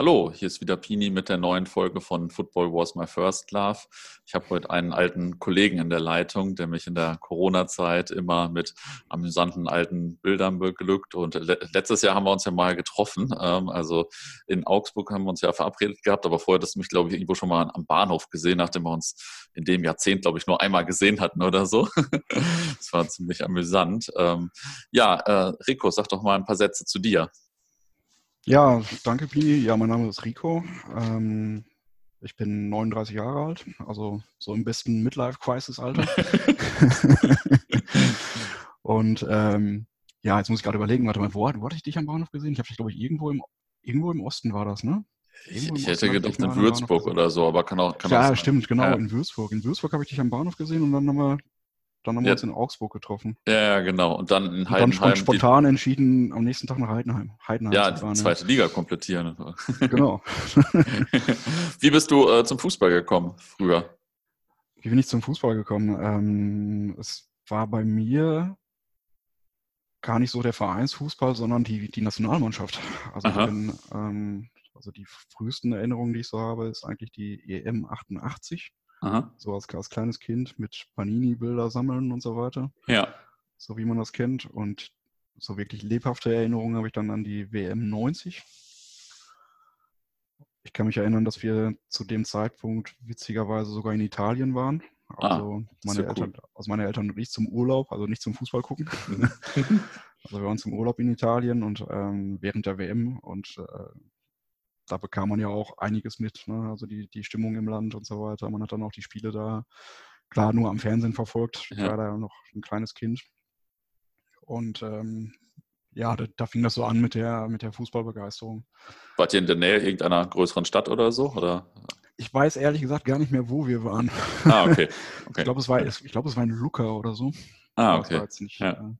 Hallo, hier ist wieder Pini mit der neuen Folge von Football Was My First Love. Ich habe heute einen alten Kollegen in der Leitung, der mich in der Corona-Zeit immer mit amüsanten alten Bildern beglückt. Und letztes Jahr haben wir uns ja mal getroffen. Ähm, also in Augsburg haben wir uns ja verabredet gehabt, aber vorher hast du mich, glaube ich, irgendwo schon mal am Bahnhof gesehen, nachdem wir uns in dem Jahrzehnt, glaube ich, nur einmal gesehen hatten oder so. Das war ziemlich amüsant. Ähm, ja, äh, Rico, sag doch mal ein paar Sätze zu dir. Ja, danke, Pini. Ja, mein Name ist Rico. Ähm, ich bin 39 Jahre alt, also so im besten Midlife-Crisis-Alter. und ähm, ja, jetzt muss ich gerade überlegen, warte mal, wo, wo hatte ich dich am Bahnhof gesehen? Ich habe dich, glaube ich, irgendwo im, irgendwo im Osten war das, ne? Ich, ich hätte gedacht in Würzburg oder so, aber kann auch. Kann ja, auch stimmt, genau, ja. in Würzburg. In Würzburg habe ich dich am Bahnhof gesehen und dann haben wir dann haben wir ja. uns in Augsburg getroffen. Ja, genau. Und dann in Heidenheim. Und dann spontan entschieden, am nächsten Tag nach Heidenheim, Heidenheim ja, die zweite Liga komplettieren. Genau. Wie bist du äh, zum Fußball gekommen früher? Wie bin ich zum Fußball gekommen? Ähm, es war bei mir gar nicht so der Vereinsfußball, sondern die, die Nationalmannschaft. Also, bin, ähm, also die frühesten Erinnerungen, die ich so habe, ist eigentlich die EM 88. Aha. So als, als kleines Kind mit Panini-Bilder sammeln und so weiter. Ja. So wie man das kennt. Und so wirklich lebhafte Erinnerungen habe ich dann an die WM 90. Ich kann mich erinnern, dass wir zu dem Zeitpunkt witzigerweise sogar in Italien waren. Ah, also, ah, meine, Eltern, cool. also meine Eltern und ich zum Urlaub, also nicht zum Fußball gucken. Also wir waren zum Urlaub in Italien und ähm, während der WM und äh, da bekam man ja auch einiges mit, ne? also die, die Stimmung im Land und so weiter. Man hat dann auch die Spiele da klar nur am Fernsehen verfolgt. Ich war da noch ein kleines Kind. Und ähm, ja, da, da, fing das so an mit der, mit der Fußballbegeisterung. Wart ihr in der Nähe irgendeiner größeren Stadt oder so? Oder? Ich weiß ehrlich gesagt gar nicht mehr, wo wir waren. Ah, okay. okay. ich glaube, es, war, glaub, es war in Luca oder so. Ah, okay. Nicht, ja. äh,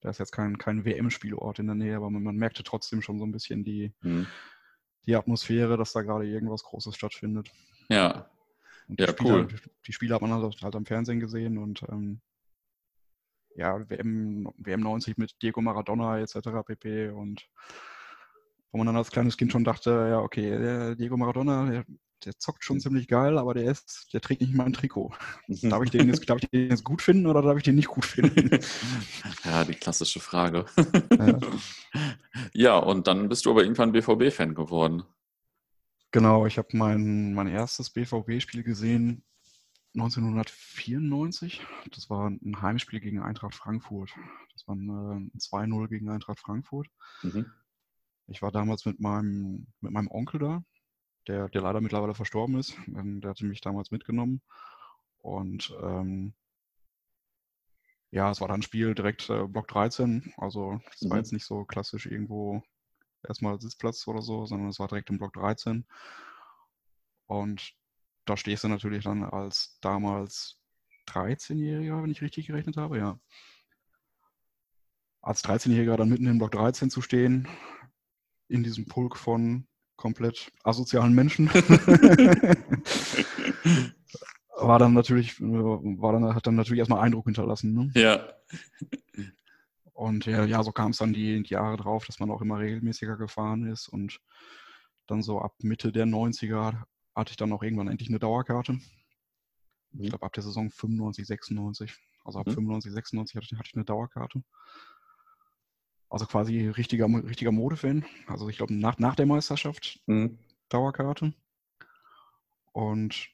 da ist jetzt kein, kein WM-Spielort in der Nähe, aber man, man, merkte trotzdem schon so ein bisschen die, hm die Atmosphäre, dass da gerade irgendwas Großes stattfindet. Ja. Und ja, Spieler, cool. Die Spiele hat man halt, halt am Fernsehen gesehen und ähm, ja, WM, WM 90 mit Diego Maradona etc. pp. Und wo man dann als kleines Kind schon dachte, ja, okay, der Diego Maradona, der, zockt schon ziemlich geil, aber der ist, der trägt nicht mal ein Trikot. darf, ich den jetzt, darf ich den jetzt gut finden oder darf ich den nicht gut finden? Ja, die klassische Frage. Ja, ja und dann bist du aber irgendwann BVB-Fan geworden. Genau, ich habe mein, mein erstes BVB-Spiel gesehen 1994. Das war ein Heimspiel gegen Eintracht Frankfurt. Das war ein, ein 2-0 gegen Eintracht Frankfurt. Mhm. Ich war damals mit meinem, mit meinem Onkel da, der, der leider mittlerweile verstorben ist. Ähm, der hatte mich damals mitgenommen. Und ähm, ja, es war dann ein Spiel direkt äh, Block 13. Also es mhm. war jetzt nicht so klassisch irgendwo erstmal Sitzplatz oder so, sondern es war direkt im Block 13. Und da stehst du natürlich dann als damals 13-Jähriger, wenn ich richtig gerechnet habe, ja. Als 13-Jähriger dann mitten im Block 13 zu stehen, in diesem Pulk von komplett asozialen Menschen. war dann natürlich, war dann, hat dann natürlich erstmal Eindruck hinterlassen. Ne? Ja. Und ja, ja so kam es dann die, die, Jahre drauf, dass man auch immer regelmäßiger gefahren ist. Und dann so ab Mitte der 90er hatte ich dann auch irgendwann endlich eine Dauerkarte. Ich mhm. glaube ab der Saison 95, 96. Also ab mhm. 95, 96 hatte, hatte ich eine Dauerkarte. Also quasi richtiger, richtiger Modefan. Also ich glaube nach, nach der Meisterschaft mhm. Dauerkarte. Und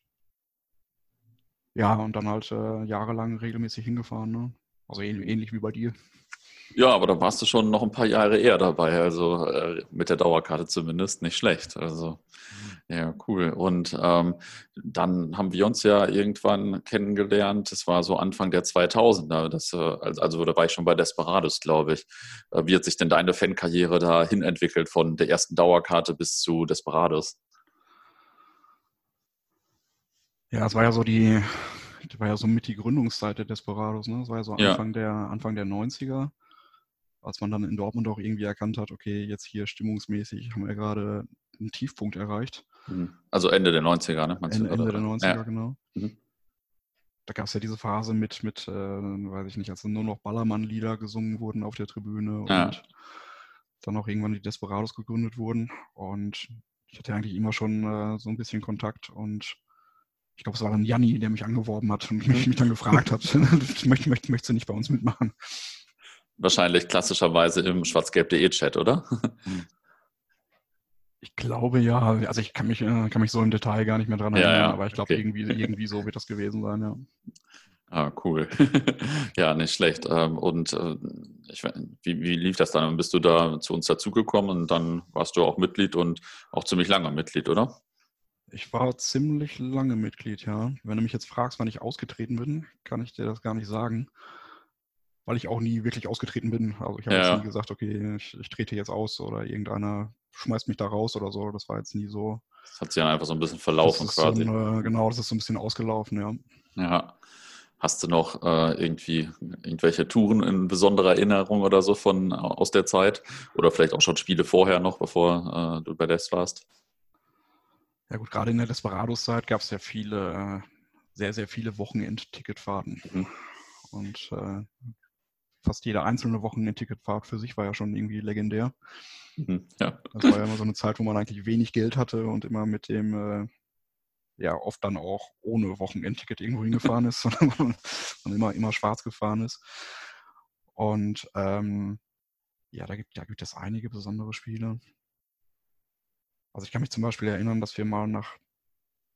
ja, und dann halt äh, jahrelang regelmäßig hingefahren. Ne? Also ähnlich, ähnlich wie bei dir. Ja, aber da warst du schon noch ein paar Jahre eher dabei, also äh, mit der Dauerkarte zumindest nicht schlecht. Also ja, cool. Und ähm, dann haben wir uns ja irgendwann kennengelernt. Das war so Anfang der 2000er. Das, äh, also da war ich schon bei Desperados, glaube ich. Äh, wie hat sich denn deine Fankarriere dahin entwickelt von der ersten Dauerkarte bis zu Desperados? Ja, es war ja so die, das war ja so mit die Gründungszeit der Desperados, ne? Das war ja so Anfang, ja. Der, Anfang der 90er, als man dann in Dortmund auch irgendwie erkannt hat, okay, jetzt hier stimmungsmäßig haben wir gerade einen Tiefpunkt erreicht. Mhm. Also Ende der 90er, ne? Ende, Ende der 90er, ja. genau. Mhm. Da gab es ja diese Phase mit, mit äh, weiß ich nicht, als nur noch Ballermann-Lieder gesungen wurden auf der Tribüne. Ja. Und dann auch irgendwann die Desperados gegründet wurden. Und ich hatte eigentlich immer schon äh, so ein bisschen Kontakt und ich glaube, es war dann Janni, der mich angeworben hat und mich, mich dann gefragt hat, möchte, möchte, möchtest du nicht bei uns mitmachen? Wahrscheinlich klassischerweise im schwarzgelb.de Chat, oder? Ich glaube ja, also ich kann mich, äh, kann mich so im Detail gar nicht mehr dran erinnern, ja, ja. aber ich glaube, okay. irgendwie, irgendwie so wird das gewesen sein, ja. Ah, cool. ja, nicht schlecht. Ähm, und äh, ich, wie, wie lief das dann? Bist du da zu uns dazugekommen und dann warst du auch Mitglied und auch ziemlich lange Mitglied, oder? Ich war ziemlich lange Mitglied, ja. Wenn du mich jetzt fragst, wann ich ausgetreten bin, kann ich dir das gar nicht sagen. Weil ich auch nie wirklich ausgetreten bin. Also ich habe ja. nie gesagt, okay, ich, ich, trete jetzt aus oder irgendeiner schmeißt mich da raus oder so. Das war jetzt nie so. Das hat sich dann einfach so ein bisschen verlaufen quasi. So ein, genau, das ist so ein bisschen ausgelaufen, ja. Ja. Hast du noch äh, irgendwie irgendwelche Touren in besonderer Erinnerung oder so von aus der Zeit? Oder vielleicht auch schon Spiele vorher noch, bevor äh, du bei Des warst? Ja gut, gerade in der Desperados-Zeit gab es ja viele, äh, sehr, sehr viele Wochenend-Ticketfahrten. Mhm. Und äh, fast jede einzelne Wochenend-Ticketfahrt für sich war ja schon irgendwie legendär. Mhm, ja. Das war ja immer so eine Zeit, wo man eigentlich wenig Geld hatte und immer mit dem, äh, ja, oft dann auch ohne Wochenendticket irgendwo hingefahren ist, sondern man immer, immer schwarz gefahren ist. Und ähm, ja, da gibt, da gibt es einige besondere Spiele. Also ich kann mich zum Beispiel erinnern, dass wir mal nach,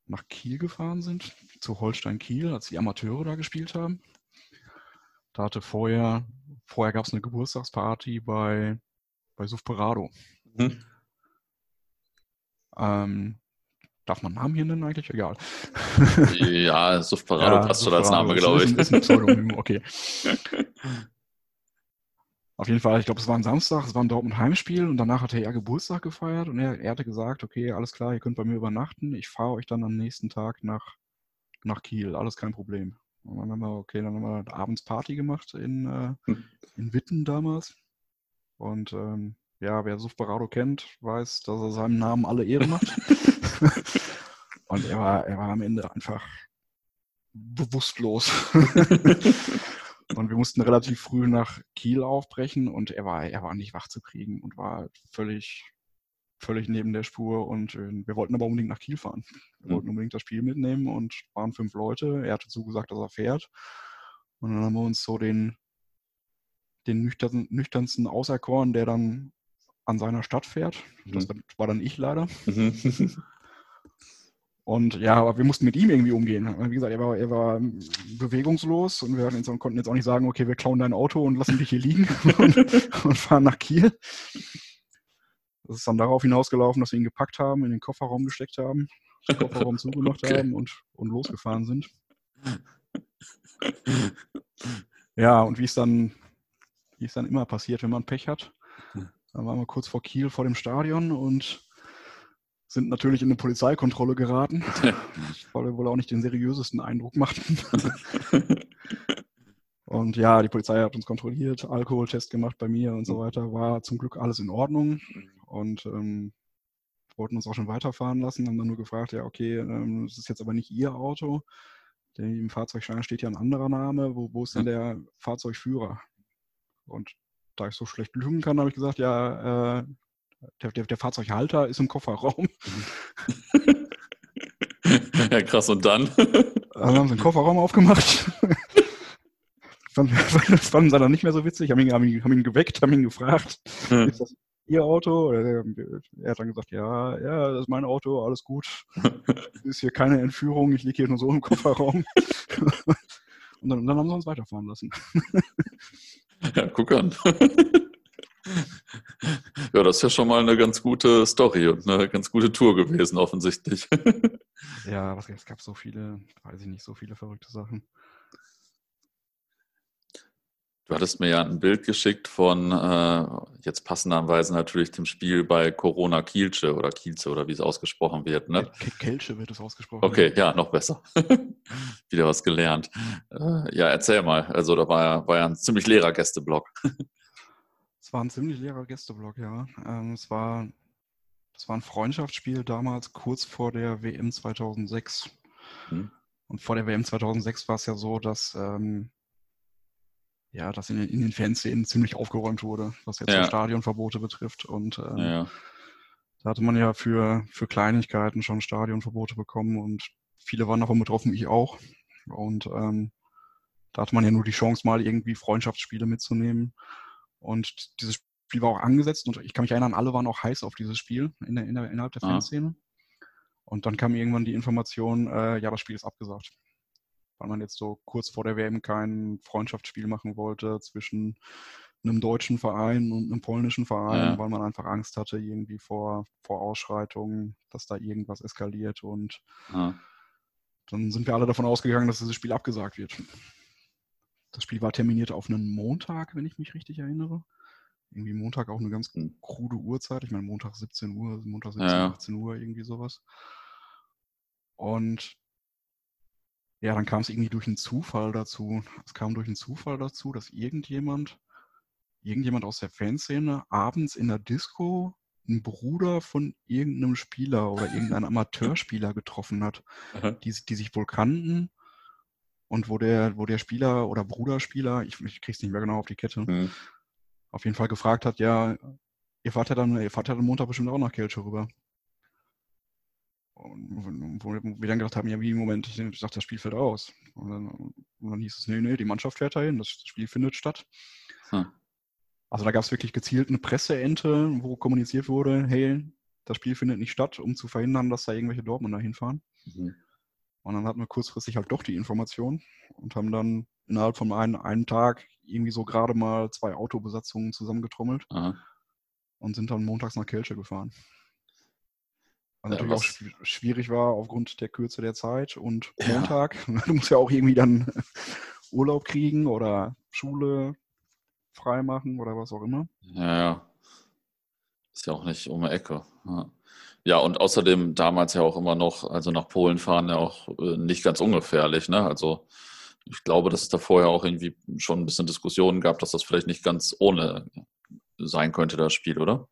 nach Kiel gefahren sind, zu Holstein Kiel, als die Amateure da gespielt haben. Da hatte vorher, vorher gab es eine Geburtstagsparty bei, bei Sufperado. Mhm. Ähm, darf man Namen hier nennen eigentlich? Egal. Ja, Sufperado ja, passt schon als Name, glaube ich. Ist ein Pseudonym, okay. Auf jeden Fall, ich glaube, es war ein Samstag, es war ein Dortmund-Heimspiel und danach hatte er Geburtstag gefeiert und er, er hatte gesagt, okay, alles klar, ihr könnt bei mir übernachten, ich fahre euch dann am nächsten Tag nach, nach Kiel, alles kein Problem. Und dann haben wir, okay, dann haben wir abends Party gemacht in, äh, hm. in Witten damals. Und ähm, ja, wer Sufberado kennt, weiß, dass er seinem Namen alle Ehre macht. und er war, er war am Ende einfach bewusstlos. Und wir mussten relativ früh nach Kiel aufbrechen und er war, er war nicht wach zu kriegen und war völlig, völlig neben der Spur. Und äh, wir wollten aber unbedingt nach Kiel fahren. Wir mhm. wollten unbedingt das Spiel mitnehmen und waren fünf Leute. Er hatte zugesagt, dass er fährt. Und dann haben wir uns so den, den nüchtern, nüchternsten auserkoren, der dann an seiner Stadt fährt. Mhm. Das war dann ich leider. Und ja, aber wir mussten mit ihm irgendwie umgehen. Wie gesagt, er war, er war bewegungslos und wir jetzt, konnten jetzt auch nicht sagen, okay, wir klauen dein Auto und lassen dich hier liegen und, und, fahren nach Kiel. Das ist dann darauf hinausgelaufen, dass wir ihn gepackt haben, in den Kofferraum gesteckt haben, den Kofferraum zugemacht okay. haben und, und losgefahren sind. Ja, und wie es dann, wie es dann immer passiert, wenn man Pech hat, dann waren wir kurz vor Kiel vor dem Stadion und sind natürlich in eine Polizeikontrolle geraten, weil wir wohl auch nicht den seriösesten Eindruck machten. und ja, die Polizei hat uns kontrolliert, Alkoholtest gemacht bei mir und so weiter. War zum Glück alles in Ordnung und ähm, wollten uns auch schon weiterfahren lassen, haben dann nur gefragt, ja, okay, ähm, das ist jetzt aber nicht Ihr Auto. Denn Im Fahrzeugschein steht ja ein anderer Name. Wo, wo ist denn der Fahrzeugführer? Und da ich so schlecht lügen kann, habe ich gesagt, ja, äh, der, der, der Fahrzeughalter ist im Kofferraum. ja, krass. Und dann? Dann haben sie den Kofferraum aufgemacht. Das fanden sie dann nicht mehr so witzig. Haben ihn, haben ihn, haben ihn geweckt, haben ihn gefragt, hm. ist das Ihr Auto? Er hat dann gesagt, ja, ja, das ist mein Auto, alles gut. Ist hier keine Entführung, ich liege hier nur so im Kofferraum. Und dann, dann haben sie uns weiterfahren lassen. Ja, guck an. Ja, das ist ja schon mal eine ganz gute Story und eine ganz gute Tour gewesen, offensichtlich. Ja, es gab so viele, weiß ich nicht, so viele verrückte Sachen. Du hattest mir ja ein Bild geschickt von, äh, jetzt passenderweise natürlich dem Spiel bei Corona Kielce oder Kielce oder wie es ausgesprochen wird. Ne? Kelce wird es ausgesprochen. Okay, ja, noch besser. Wieder was gelernt. Äh, ja, erzähl mal. Also da war ja, war ja ein ziemlich leerer Gästeblock. Es war ein ziemlich leerer Gästeblock, ja. Ähm, es war, das war ein Freundschaftsspiel damals, kurz vor der WM 2006. Mhm. Und vor der WM 2006 war es ja so, dass, ähm, ja, dass in, in den Fanszenen ziemlich aufgeräumt wurde, was jetzt ja. Stadionverbote betrifft. Und ähm, ja. da hatte man ja für, für Kleinigkeiten schon Stadionverbote bekommen und viele waren davon betroffen, ich auch. Und ähm, da hatte man ja nur die Chance, mal irgendwie Freundschaftsspiele mitzunehmen. Und dieses Spiel war auch angesetzt und ich kann mich erinnern, alle waren auch heiß auf dieses Spiel in der, in der, innerhalb der ah. Fanszene. Und dann kam irgendwann die Information, äh, ja, das Spiel ist abgesagt. Weil man jetzt so kurz vor der WM kein Freundschaftsspiel machen wollte zwischen einem deutschen Verein und einem polnischen Verein, ja. weil man einfach Angst hatte irgendwie vor, vor Ausschreitungen, dass da irgendwas eskaliert und ja. dann sind wir alle davon ausgegangen, dass dieses Spiel abgesagt wird. Das Spiel war terminiert auf einen Montag, wenn ich mich richtig erinnere. Irgendwie Montag auch eine ganz hm. krude Uhrzeit. Ich meine, Montag 17 Uhr, Montag 17, ja. 18 Uhr, irgendwie sowas. Und ja, dann kam es irgendwie durch einen Zufall dazu. Es kam durch einen Zufall dazu, dass irgendjemand, irgendjemand aus der Fanszene abends in der Disco einen Bruder von irgendeinem Spieler oder irgendeinem Amateurspieler getroffen hat, die, die sich wohl kannten und wo der, wo der Spieler oder Bruderspieler, ich, ich krieg's nicht mehr genau auf die Kette, mhm. auf jeden Fall gefragt hat, ja, ihr fahrt ja dann, ihr fahrt ja dann Montag bestimmt auch nach Kelce rüber. Und wo, wir dann gedacht haben, ja, wie im Moment, ich dachte, das Spiel fällt aus. Und dann, und dann, hieß es, nee, nee, die Mannschaft fährt dahin, das Spiel findet statt. Hm. Also da gab es wirklich gezielt eine Presseente, wo kommuniziert wurde, hey, das Spiel findet nicht statt, um zu verhindern, dass da irgendwelche Dortmunder hinfahren. Mhm. Und dann hatten wir kurzfristig halt doch die Information und haben dann innerhalb von einem, einem Tag irgendwie so gerade mal zwei Autobesatzungen zusammengetrommelt Aha. und sind dann montags nach Kelce gefahren. Was ja, natürlich was? auch schwierig war aufgrund der Kürze der Zeit und ja. Montag. Du musst ja auch irgendwie dann Urlaub kriegen oder Schule freimachen oder was auch immer. Ja, ja. Ist ja auch nicht um die Ecke. Ja. ja. und außerdem damals ja auch immer noch, also nach Polen fahren ja auch äh, nicht ganz ungefährlich. Ne? Also ich glaube, dass es da vorher auch irgendwie schon ein bisschen Diskussionen gab, dass das vielleicht nicht ganz ohne sein könnte, das Spiel, oder?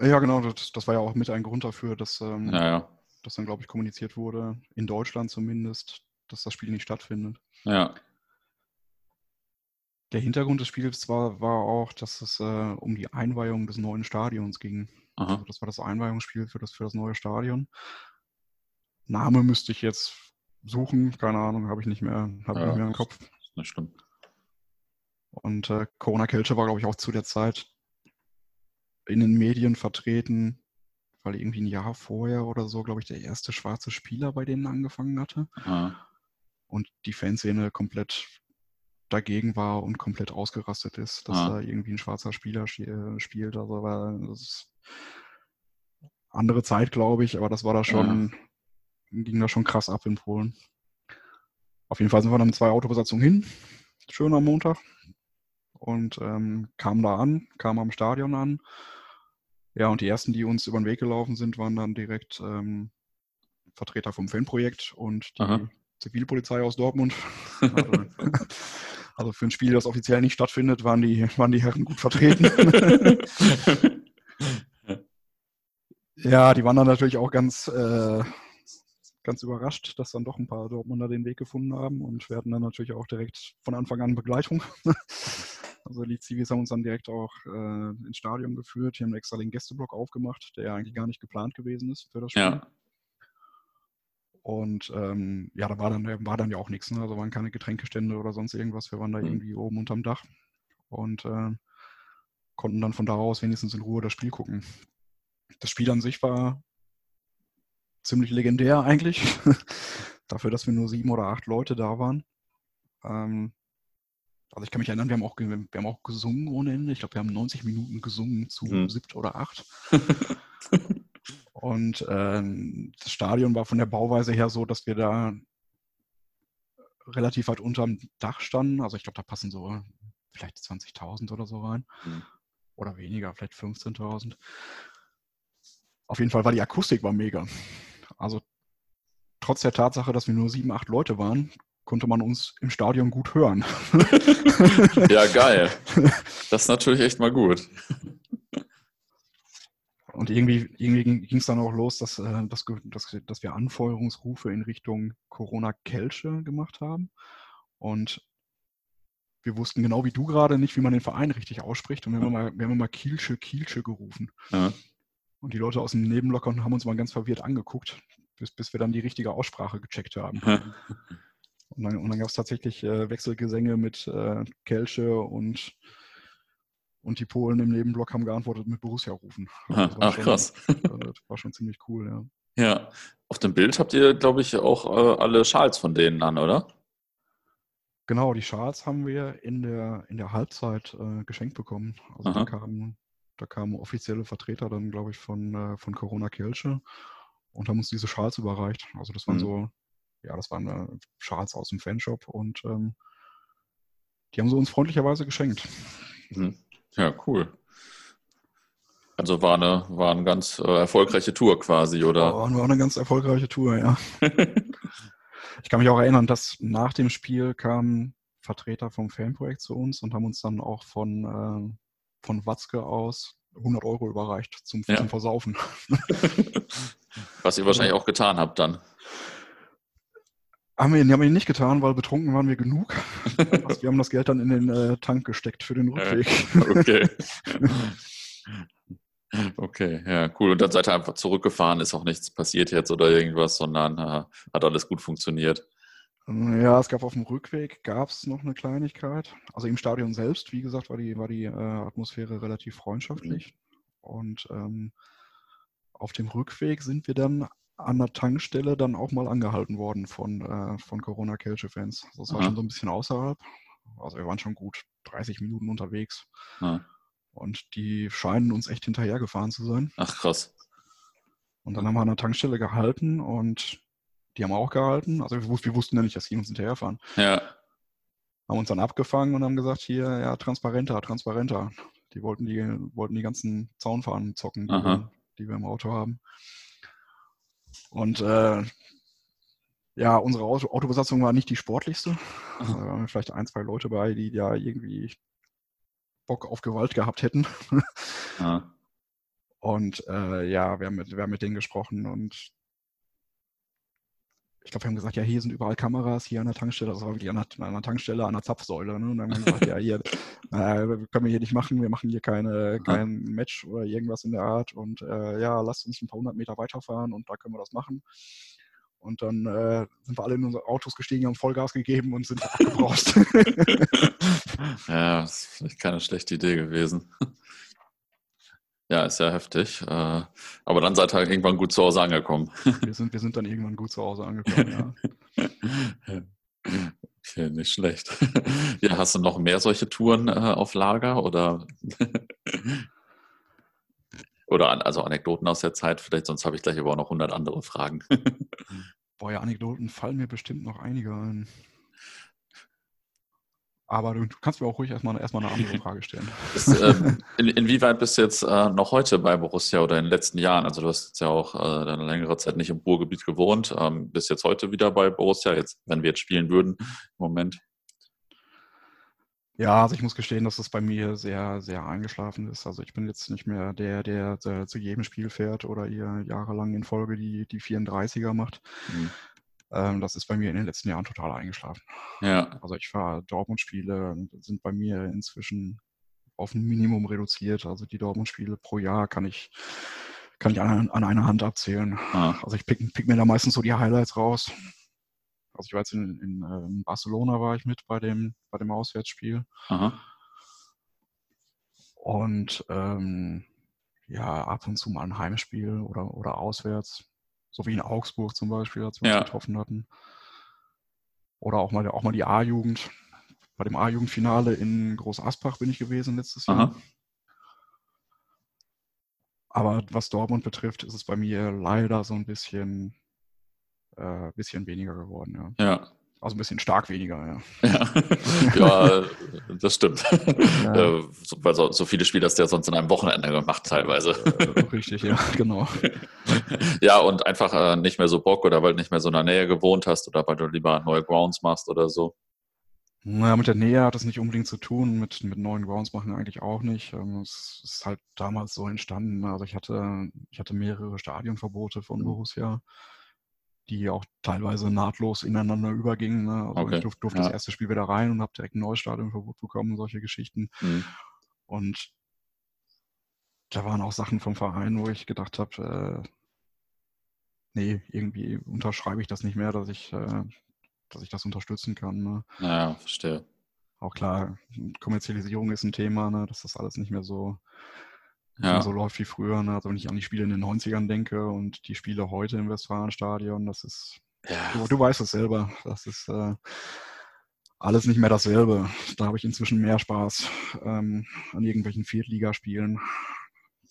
Ja, genau, das, das war ja auch mit ein Grund dafür, dass, ähm, ja, ja. dass dann, glaube ich, kommuniziert wurde, in Deutschland zumindest, dass das Spiel nicht stattfindet. Ja. Der Hintergrund des Spiels war, war auch, dass es äh, um die Einweihung des neuen Stadions ging. Also das war das Einweihungsspiel für das, für das neue Stadion. Name müsste ich jetzt suchen, keine Ahnung, habe ich nicht mehr, habe ja, nicht mehr im Kopf. Das stimmt. Und äh, Corona Kelce war, glaube ich, auch zu der Zeit in den Medien vertreten, weil irgendwie ein Jahr vorher oder so, glaube ich, der erste schwarze Spieler bei denen angefangen hatte. Aha. Und die Fanszene komplett dagegen war und komplett ausgerastet ist, dass Aha. da irgendwie ein schwarzer Spieler äh, spielt. Also war das andere Zeit, glaube ich, aber das war da schon, ja. ging da schon krass ab in Polen. Auf jeden Fall sind wir dann mit zwei Autobesatzungen hin. Schön am Montag. Und ähm, kamen da an, kamen am Stadion an ja, und die ersten, die uns über den Weg gelaufen sind, waren dann direkt ähm, Vertreter vom Fanprojekt und die Aha. Zivilpolizei aus Dortmund. also, für ein Spiel, das offiziell nicht stattfindet, waren die, waren die Herren gut vertreten. ja, die waren dann natürlich auch ganz, äh, ganz überrascht, dass dann doch ein paar Dortmunder den Weg gefunden haben und wir hatten dann natürlich auch direkt von Anfang an Begleitung. Also die Zivis haben uns dann direkt auch äh, ins Stadion geführt. Die haben extra den Gästeblock aufgemacht, der ja eigentlich gar nicht geplant gewesen ist für das Spiel. Ja. Und ähm, ja, da war dann, war dann ja auch nichts. Ne? Also waren keine Getränkestände oder sonst irgendwas. Wir waren da mhm. irgendwie oben unterm Dach und äh, konnten dann von da aus wenigstens in Ruhe das Spiel gucken. Das Spiel an sich war ziemlich legendär eigentlich. Dafür, dass wir nur sieben oder acht Leute da waren. Ähm, also ich kann mich erinnern, wir haben auch, wir haben auch gesungen ohne Ende. Ich glaube, wir haben 90 Minuten gesungen zu mhm. siebt oder acht. Und ähm, das Stadion war von der Bauweise her so, dass wir da relativ weit unterm Dach standen. Also ich glaube, da passen so vielleicht 20.000 oder so rein. Mhm. Oder weniger, vielleicht 15.000. Auf jeden Fall war die Akustik war mega. Also trotz der Tatsache, dass wir nur sieben, acht Leute waren, konnte man uns im Stadion gut hören. ja, geil. Das ist natürlich echt mal gut. Und irgendwie, irgendwie ging es dann auch los, dass, äh, dass, dass, dass wir Anfeuerungsrufe in Richtung Corona-Kelche gemacht haben. Und wir wussten genau wie du gerade nicht, wie man den Verein richtig ausspricht. Und wir haben mal, wir haben mal Kielce, Kielce gerufen. Ja. Und die Leute aus dem Nebenlocker haben uns mal ganz verwirrt angeguckt, bis, bis wir dann die richtige Aussprache gecheckt haben. und dann, und dann gab es tatsächlich äh, Wechselgesänge mit äh, Kelche und, und die Polen im Nebenblock haben geantwortet mit Borussia rufen. Also Ach, schon, krass. das war schon ziemlich cool, ja. Ja, auf dem Bild habt ihr, glaube ich, auch äh, alle Schals von denen an, oder? Genau, die Schals haben wir in der, in der Halbzeit äh, geschenkt bekommen. Also da kamen, da kamen offizielle Vertreter dann, glaube ich, von, äh, von Corona Kirche und haben uns diese Schals überreicht. Also das waren mhm. so, ja, das waren äh, Schals aus dem Fanshop und ähm, die haben sie uns freundlicherweise geschenkt. Mhm. Ja, cool. Also war eine, war eine ganz äh, erfolgreiche Tour quasi, oder? Oh, war eine ganz erfolgreiche Tour, ja. ich kann mich auch erinnern, dass nach dem Spiel kamen Vertreter vom Fanprojekt zu uns und haben uns dann auch von, äh, von Watzke aus 100 Euro überreicht zum, ja. zum Versaufen. Was ihr wahrscheinlich auch getan habt dann. Haben wir, haben wir nicht getan, weil betrunken waren wir genug. Also wir haben das Geld dann in den äh, Tank gesteckt für den Rückweg. okay. Okay, ja, cool. Und dann seid ihr einfach zurückgefahren, ist auch nichts passiert jetzt oder irgendwas, sondern äh, hat alles gut funktioniert. Ja, es gab auf dem Rückweg gab es noch eine Kleinigkeit. Also im Stadion selbst, wie gesagt, war die, war die äh, Atmosphäre relativ freundschaftlich. Mhm. Und ähm, auf dem Rückweg sind wir dann an der Tankstelle dann auch mal angehalten worden von, äh, von Corona-Kelche-Fans. Das war Aha. schon so ein bisschen außerhalb. Also wir waren schon gut 30 Minuten unterwegs. Aha. Und die scheinen uns echt hinterhergefahren zu sein. Ach, krass. Und dann haben wir an der Tankstelle gehalten und die haben auch gehalten. Also wir, wir wussten ja nicht, dass die uns hinterherfahren. Ja. Haben uns dann abgefangen und haben gesagt, hier, ja, transparenter, transparenter. Die wollten die, wollten die ganzen Zaunfahnen zocken, die, wir, die wir, im Auto haben. Und äh, ja, unsere Auto Autobesatzung war nicht die sportlichste. Da waren vielleicht ein, zwei Leute bei, die ja irgendwie Bock auf Gewalt gehabt hätten. Ja. Und äh, ja, wir haben, mit, wir haben mit denen gesprochen und ich glaube, wir haben gesagt, ja, hier sind überall Kameras, hier an der Tankstelle, das war wirklich an der, an der Tankstelle, an der Zapfsäule. Ne? Und dann haben wir gesagt, ja, hier, äh, können wir hier nicht machen, wir machen hier keine, kein Match oder irgendwas in der Art. Und äh, ja, lasst uns ein paar hundert Meter weiterfahren und da können wir das machen. Und dann äh, sind wir alle in unsere Autos gestiegen, haben Vollgas gegeben und sind abgebraust. ja, das ist vielleicht keine schlechte Idee gewesen. Ja, ist ja heftig. Äh, aber dann seid ihr halt irgendwann gut zu Hause angekommen. Wir sind, wir sind dann irgendwann gut zu Hause angekommen, ja. Okay, nicht schlecht. Ja, hast du noch mehr solche Touren äh, auf Lager oder? Oder also Anekdoten aus der Zeit vielleicht, sonst habe ich gleich aber auch noch 100 andere Fragen. Boah, ja, Anekdoten fallen mir bestimmt noch einige ein. Aber du, kannst mir auch ruhig erstmal, erstmal eine andere Frage stellen. Ist, ähm, in, inwieweit bist du jetzt äh, noch heute bei Borussia oder in den letzten Jahren? Also du hast jetzt ja auch äh, eine längere Zeit nicht im Ruhrgebiet gewohnt, ähm, bist jetzt heute wieder bei Borussia, jetzt, wenn wir jetzt spielen würden im Moment. Ja, also ich muss gestehen, dass es bei mir sehr, sehr eingeschlafen ist. Also ich bin jetzt nicht mehr der, der, der zu jedem Spiel fährt oder ihr jahrelang in Folge die, die 34er macht. Mhm. Ähm, das ist bei mir in den letzten Jahren total eingeschlafen. Ja. Also ich fahre Dortmund-Spiele, sind bei mir inzwischen auf ein Minimum reduziert. Also die Dortmund-Spiele pro Jahr kann ich, kann ich an, an einer Hand abzählen. Ah. Also ich pick, pick mir da meistens so die Highlights raus. Also ich war jetzt in, in, in, Barcelona war ich mit bei dem, bei dem Auswärtsspiel. Aha. Und ähm, ja, ab und zu mal ein Heimspiel oder, oder auswärts. So wie in Augsburg zum Beispiel, als wir ja. uns getroffen hatten. Oder auch mal, auch mal die A-Jugend. Bei dem A-Jugendfinale in Groß Aspach bin ich gewesen letztes Jahr. Aha. Aber was Dortmund betrifft, ist es bei mir leider so ein bisschen äh, bisschen weniger geworden, ja. Ja. Also ein bisschen stark weniger, ja. Ja, das stimmt. Ja. Äh, weil so, so, viele Spiele hast du ja sonst in einem Wochenende gemacht teilweise. Äh, richtig, ja, genau. Ja, und einfach äh, nicht mehr so Bock oder weil du nicht mehr so in der Nähe gewohnt hast oder weil du lieber neue Grounds machst oder so. Naja, mit der Nähe hat das nicht unbedingt zu tun, mit, mit neuen Grounds machen eigentlich auch nicht. Ähm, es ist halt damals so entstanden. Also ich hatte, ich hatte mehrere Stadionverbote von mhm. Die auch teilweise nahtlos ineinander übergingen. Ne? Also okay. ich durfte, durfte ja. das erste Spiel wieder rein und habe direkt ein neues Stadionverbot bekommen, solche Geschichten. Mhm. Und da waren auch Sachen vom Verein, wo ich gedacht habe, äh, nee, irgendwie unterschreibe ich das nicht mehr, dass ich, äh, dass ich das unterstützen kann. Ne? Ja, verstehe. Auch klar, Kommerzialisierung ist ein Thema, ne? dass das alles nicht mehr so, ja. so läuft wie früher. Ne? Also wenn ich an die Spiele in den 90ern denke und die Spiele heute im Westfalenstadion, das ist, ja. du, du, weißt es selber, das ist äh, alles nicht mehr dasselbe. Da habe ich inzwischen mehr Spaß ähm, an irgendwelchen Viertligaspielen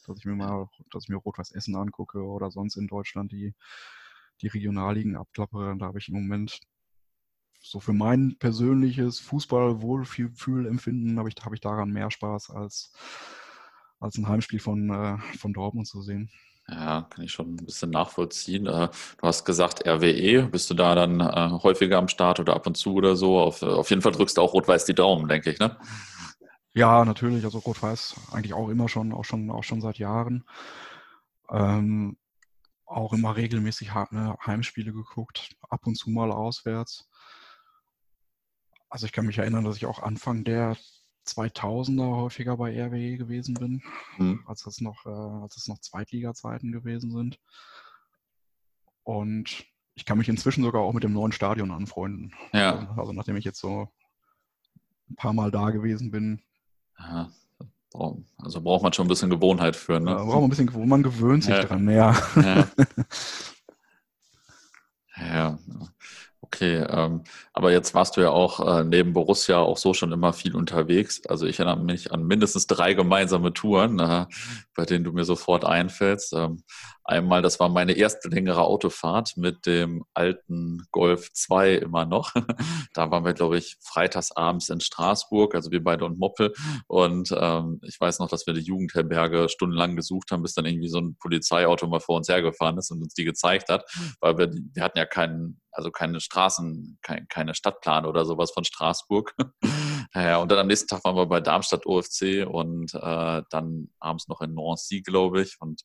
dass ich mir mal, dass ich mir Rot-Weiß Essen angucke oder sonst in Deutschland die, die Regionalligen abklappe. Da habe ich im Moment so für mein persönliches Fußball-Wohlfühlempfinden habe ich, habe ich daran mehr Spaß als, als ein Heimspiel von, äh, von Dortmund zu sehen. Ja, kann ich schon ein bisschen nachvollziehen. Äh, du hast gesagt RWE, bist du da dann äh, häufiger am Start oder ab und zu oder so? Auf, auf jeden Fall drückst du auch Rot-Weiß die Daumen, denke ich, ne? Ja, natürlich. Also Rot-Weiß eigentlich auch immer schon, auch schon, auch schon seit Jahren. Ähm, auch immer regelmäßig ne, Heimspiele geguckt, ab und zu mal auswärts. Also ich kann mich erinnern, dass ich auch Anfang der 2000er häufiger bei RWE gewesen bin, mhm. als es noch, äh, als es noch Zweitliga-Zeiten gewesen sind. Und ich kann mich inzwischen sogar auch mit dem neuen Stadion anfreunden. Ja. Also, also nachdem ich jetzt so ein paar Mal da gewesen bin, ja, also braucht man schon ein bisschen Gewohnheit für. Ne? Ja, braucht man ein bisschen, man gewöhnt sich ja. dran, ja. ja. Okay, ähm, aber jetzt warst du ja auch äh, neben Borussia auch so schon immer viel unterwegs. Also ich erinnere mich an mindestens drei gemeinsame Touren, äh, bei denen du mir sofort einfällst. Ähm, einmal, das war meine erste längere Autofahrt mit dem alten Golf 2 immer noch. da waren wir, glaube ich, freitags abends in Straßburg, also wir beide und Moppel. Und ähm, ich weiß noch, dass wir die Jugendherberge stundenlang gesucht haben, bis dann irgendwie so ein Polizeiauto mal vor uns hergefahren ist und uns die gezeigt hat, weil wir, wir hatten ja keinen also keine Straßen, kein, keine Stadtplan oder sowas von Straßburg. ja, und dann am nächsten Tag waren wir bei Darmstadt OFC und äh, dann abends noch in Nancy, glaube ich. Und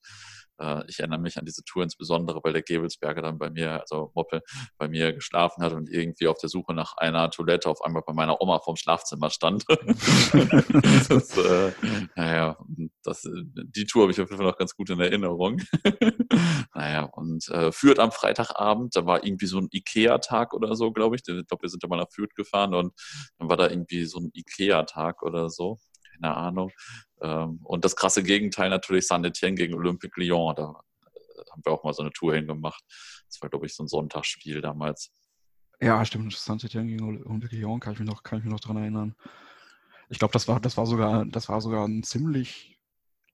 äh, ich erinnere mich an diese Tour insbesondere, weil der Gebelsberger dann bei mir, also Moppel, bei mir geschlafen hat und irgendwie auf der Suche nach einer Toilette auf einmal bei meiner Oma vorm Schlafzimmer stand. das, äh, naja, das, die Tour habe ich auf jeden Fall noch ganz gut in Erinnerung. naja, und äh, Fürth am Freitagabend, da war irgendwie so ein Ikea-Tag oder so, glaube ich. Ich glaube, wir sind da mal nach Fürth gefahren und dann war da irgendwie so ein Ikea-Tag oder so keine Ahnung. Ähm, und das krasse Gegenteil natürlich Saint-Etienne gegen Olympique Lyon. Da äh, haben wir auch mal so eine Tour hingemacht. Das war, glaube ich, so ein Sonntagsspiel damals. Ja, stimmt. Saint-Etienne gegen Olympique Lyon kann ich mich noch, kann ich mich noch dran erinnern. Ich glaube, das war, das war sogar, das war sogar ein ziemlich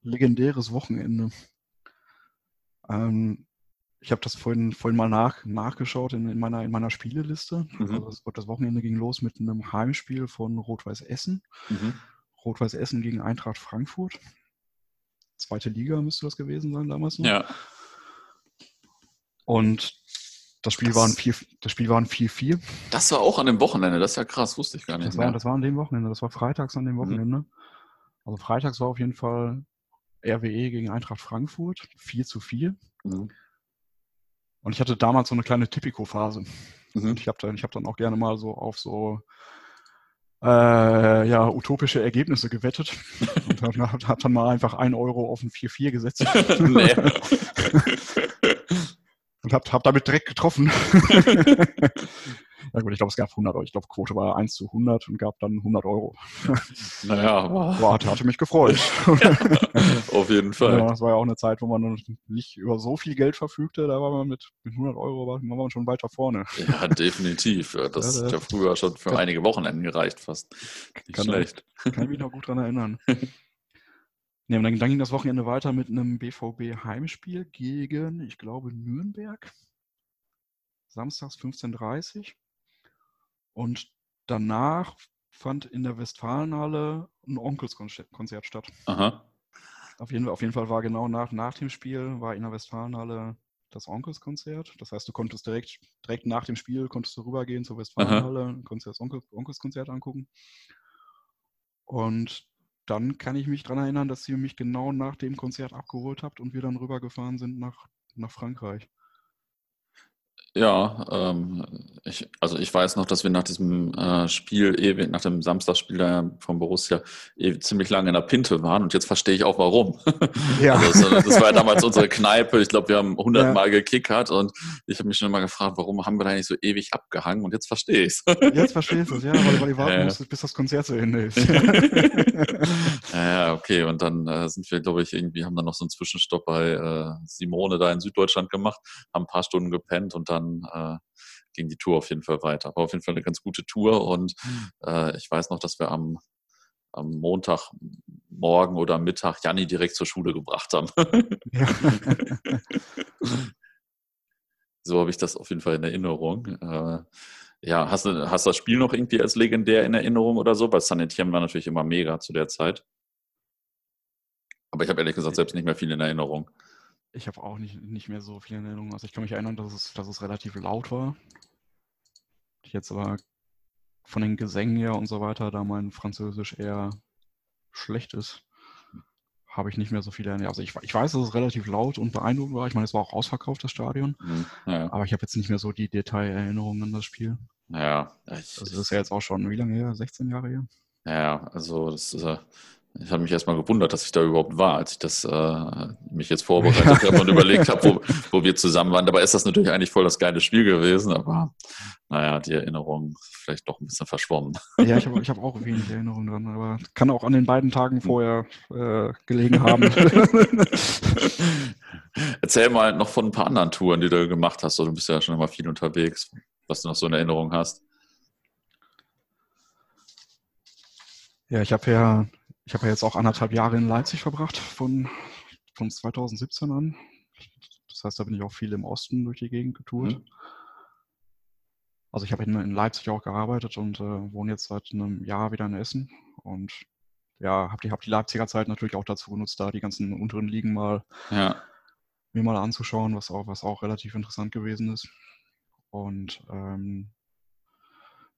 legendäres Wochenende. Ähm, ich habe das vorhin, vorhin mal nach, nachgeschaut in, in, meiner, in meiner Spieleliste. Mhm. Also das, das, Wochenende ging los mit einem Heimspiel von Rot-Weiß Essen. Mhm. Rot-Weiß Essen gegen Eintracht Frankfurt. Zweite Liga müsste das gewesen sein damals noch. Ja. Und das Spiel das, war ein 4, das Spiel war ein 4-4. Das war auch an dem Wochenende, das ist ja krass, wusste ich gar nicht. Das war, das war an dem Wochenende, das war freitags an dem mhm. Wochenende. Mhm. Also freitags war auf jeden Fall RWE gegen Eintracht Frankfurt, 4 zu 4. Mhm. Und ich hatte damals so eine kleine Tipico-Phase. Mhm. Ich habe dann, hab dann auch gerne mal so auf so äh, ja, utopische Ergebnisse gewettet und hat, hat, dann mal einfach 1 Euro auf ein 4-4 gesetzt. und hab, hab damit direkt getroffen. ja gut, ich glaube, es gab 100 Euro. Ich glaube, Quote war 1 zu 100 und gab dann 100 Euro. Naja. Boah, hatte, hatte mich gefreut. Ja, auf jeden Fall. Ja, das war ja auch eine Zeit, wo man nicht über so viel Geld verfügte. Da war man mit, mit 100 Euro war man schon weiter vorne. Ja, definitiv. Das ja, hat ja früher schon für einige Wochenenden gereicht fast. Nicht kann, schlecht. Kann ich mich noch gut dran erinnern. Nee, dann, dann, ging das Wochenende weiter mit einem BVB-Heimspiel gegen, ich glaube, Nürnberg. Samstags 15.30 Uhr. Und danach fand in der Westfalenhalle ein Onkelskonzert statt. Aha. Auf jeden, auf jeden Fall war genau nach, nach dem Spiel war in der Westfalenhalle das Onkelskonzert. Das heißt, du konntest direkt, direkt nach dem Spiel konntest du rübergehen zur Westfalenhalle, und konntest das Onkel, Onkelskonzert angucken. Und dann kann ich mich daran erinnern, dass ihr mich genau nach dem Konzert abgeholt habt und wir dann rübergefahren sind nach, nach Frankreich. Ja, ähm, ich, also ich weiß noch, dass wir nach diesem äh, Spiel, ewig, nach dem Samstagsspiel da vom Borussia eh, ziemlich lange in der Pinte waren und jetzt verstehe ich auch warum. Ja. Also das, das, war ja damals unsere Kneipe. Ich glaube, wir haben hundertmal ja. gekickert und ich habe mich schon mal gefragt, warum haben wir da nicht so ewig abgehangen und jetzt verstehe ich es. Jetzt verstehe ich es, ja, weil, weil ich warten ja. muss, bis das Konzert zu Ende ist. ja, okay. Und dann äh, sind wir, glaube ich, irgendwie, haben dann noch so einen Zwischenstopp bei äh, Simone da in Süddeutschland gemacht, haben ein paar Stunden gepennt und dann dann äh, ging die Tour auf jeden Fall weiter. War auf jeden Fall eine ganz gute Tour und äh, ich weiß noch, dass wir am, am Montagmorgen oder Mittag Janni direkt zur Schule gebracht haben. Ja. so habe ich das auf jeden Fall in Erinnerung. Äh, ja, hast du hast das Spiel noch irgendwie als legendär in Erinnerung oder so? Weil Sanitieren war natürlich immer mega zu der Zeit. Aber ich habe ehrlich gesagt selbst nicht mehr viel in Erinnerung. Ich habe auch nicht, nicht mehr so viele Erinnerungen. Also ich kann mich erinnern, dass es, dass es relativ laut war. Ich jetzt aber von den Gesängen her und so weiter, da mein Französisch eher schlecht ist, habe ich nicht mehr so viele Erinnerungen. Also ich, ich weiß, dass es relativ laut und beeindruckend war. Ich meine, es war auch ausverkauft, das Stadion. Mhm, ja. Aber ich habe jetzt nicht mehr so die Detailerinnerungen an das Spiel. Ja. Ich, das ist ja jetzt auch schon, wie lange her? 16 Jahre her? Ja, also das ist ja ich habe mich erstmal gewundert, dass ich da überhaupt war, als ich das äh, mich jetzt vorbereitet habe und überlegt habe, wo, wo wir zusammen waren. Dabei ist das natürlich eigentlich voll das geile Spiel gewesen, aber naja, die Erinnerung ist vielleicht doch ein bisschen verschwommen. Ja, ich habe ich hab auch wenig Erinnerungen dran, aber kann auch an den beiden Tagen vorher äh, gelegen haben. Erzähl mal noch von ein paar anderen Touren, die du gemacht hast. Du bist ja schon immer viel unterwegs, was du noch so in Erinnerung hast. Ja, ich habe ja ich habe ja jetzt auch anderthalb Jahre in Leipzig verbracht, von, von 2017 an. Das heißt, da bin ich auch viel im Osten durch die Gegend getourt. Mhm. Also ich habe in, in, Leipzig auch gearbeitet und äh, wohne jetzt seit einem Jahr wieder in Essen. Und ja, habe die, hab die Leipziger Zeit natürlich auch dazu genutzt, da die ganzen unteren Ligen mal ja. mir mal anzuschauen, was auch, was auch relativ interessant gewesen ist. Und ähm,